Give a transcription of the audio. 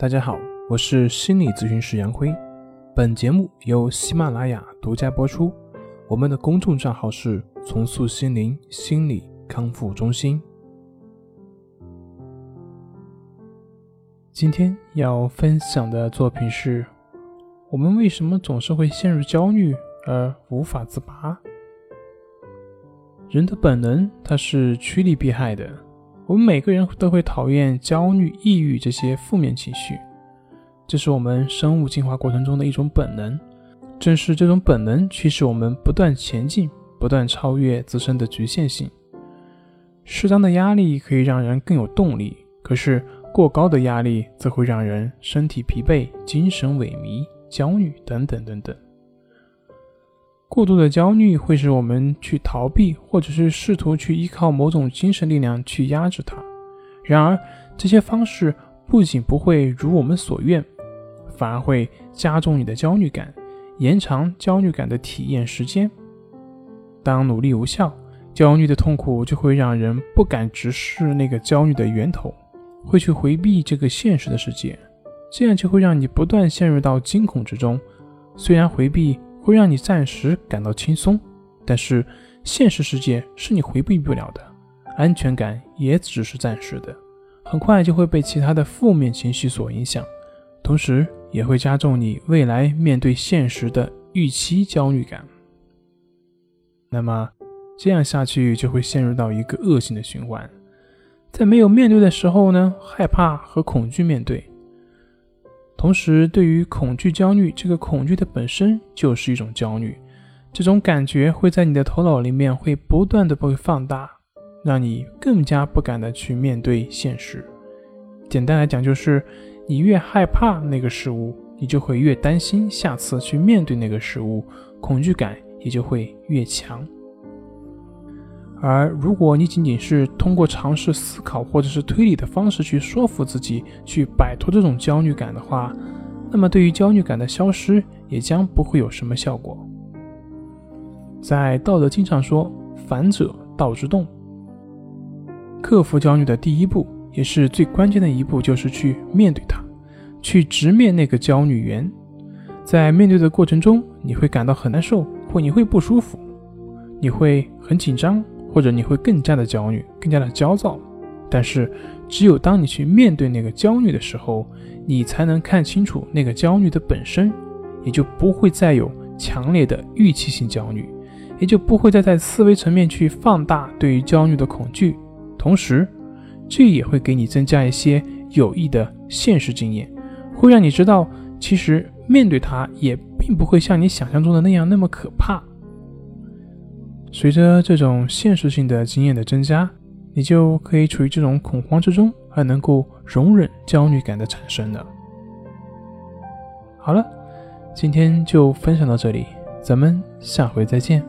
大家好，我是心理咨询师杨辉。本节目由喜马拉雅独家播出。我们的公众账号是“重塑心灵心理康复中心”。今天要分享的作品是：我们为什么总是会陷入焦虑而无法自拔？人的本能，它是趋利避害的。我们每个人都会讨厌焦虑、抑郁这些负面情绪，这是我们生物进化过程中的一种本能。正是这种本能驱使我们不断前进，不断超越自身的局限性。适当的压力可以让人更有动力，可是过高的压力则会让人身体疲惫、精神萎靡、焦虑等等等等。过度的焦虑会使我们去逃避，或者是试图去依靠某种精神力量去压制它。然而，这些方式不仅不会如我们所愿，反而会加重你的焦虑感，延长焦虑感的体验时间。当努力无效，焦虑的痛苦就会让人不敢直视那个焦虑的源头，会去回避这个现实的世界，这样就会让你不断陷入到惊恐之中。虽然回避。会让你暂时感到轻松，但是现实世界是你回避不了的，安全感也只是暂时的，很快就会被其他的负面情绪所影响，同时也会加重你未来面对现实的预期焦虑感。那么这样下去就会陷入到一个恶性的循环，在没有面对的时候呢，害怕和恐惧面对。同时，对于恐惧、焦虑，这个恐惧的本身就是一种焦虑，这种感觉会在你的头脑里面会不断的被放大，让你更加不敢的去面对现实。简单来讲，就是你越害怕那个事物，你就会越担心下次去面对那个事物，恐惧感也就会越强。而如果你仅仅是通过尝试思考或者是推理的方式去说服自己去摆脱这种焦虑感的话，那么对于焦虑感的消失也将不会有什么效果。在《道德经》上说：“反者道之动。”克服焦虑的第一步，也是最关键的一步，就是去面对它，去直面那个焦虑源。在面对的过程中，你会感到很难受，或你会不舒服，你会很紧张。或者你会更加的焦虑，更加的焦躁，但是只有当你去面对那个焦虑的时候，你才能看清楚那个焦虑的本身，也就不会再有强烈的预期性焦虑，也就不会再在思维层面去放大对于焦虑的恐惧，同时，这也会给你增加一些有益的现实经验，会让你知道，其实面对它也并不会像你想象中的那样那么可怕。随着这种现实性的经验的增加，你就可以处于这种恐慌之中，而能够容忍焦虑感的产生了。好了，今天就分享到这里，咱们下回再见。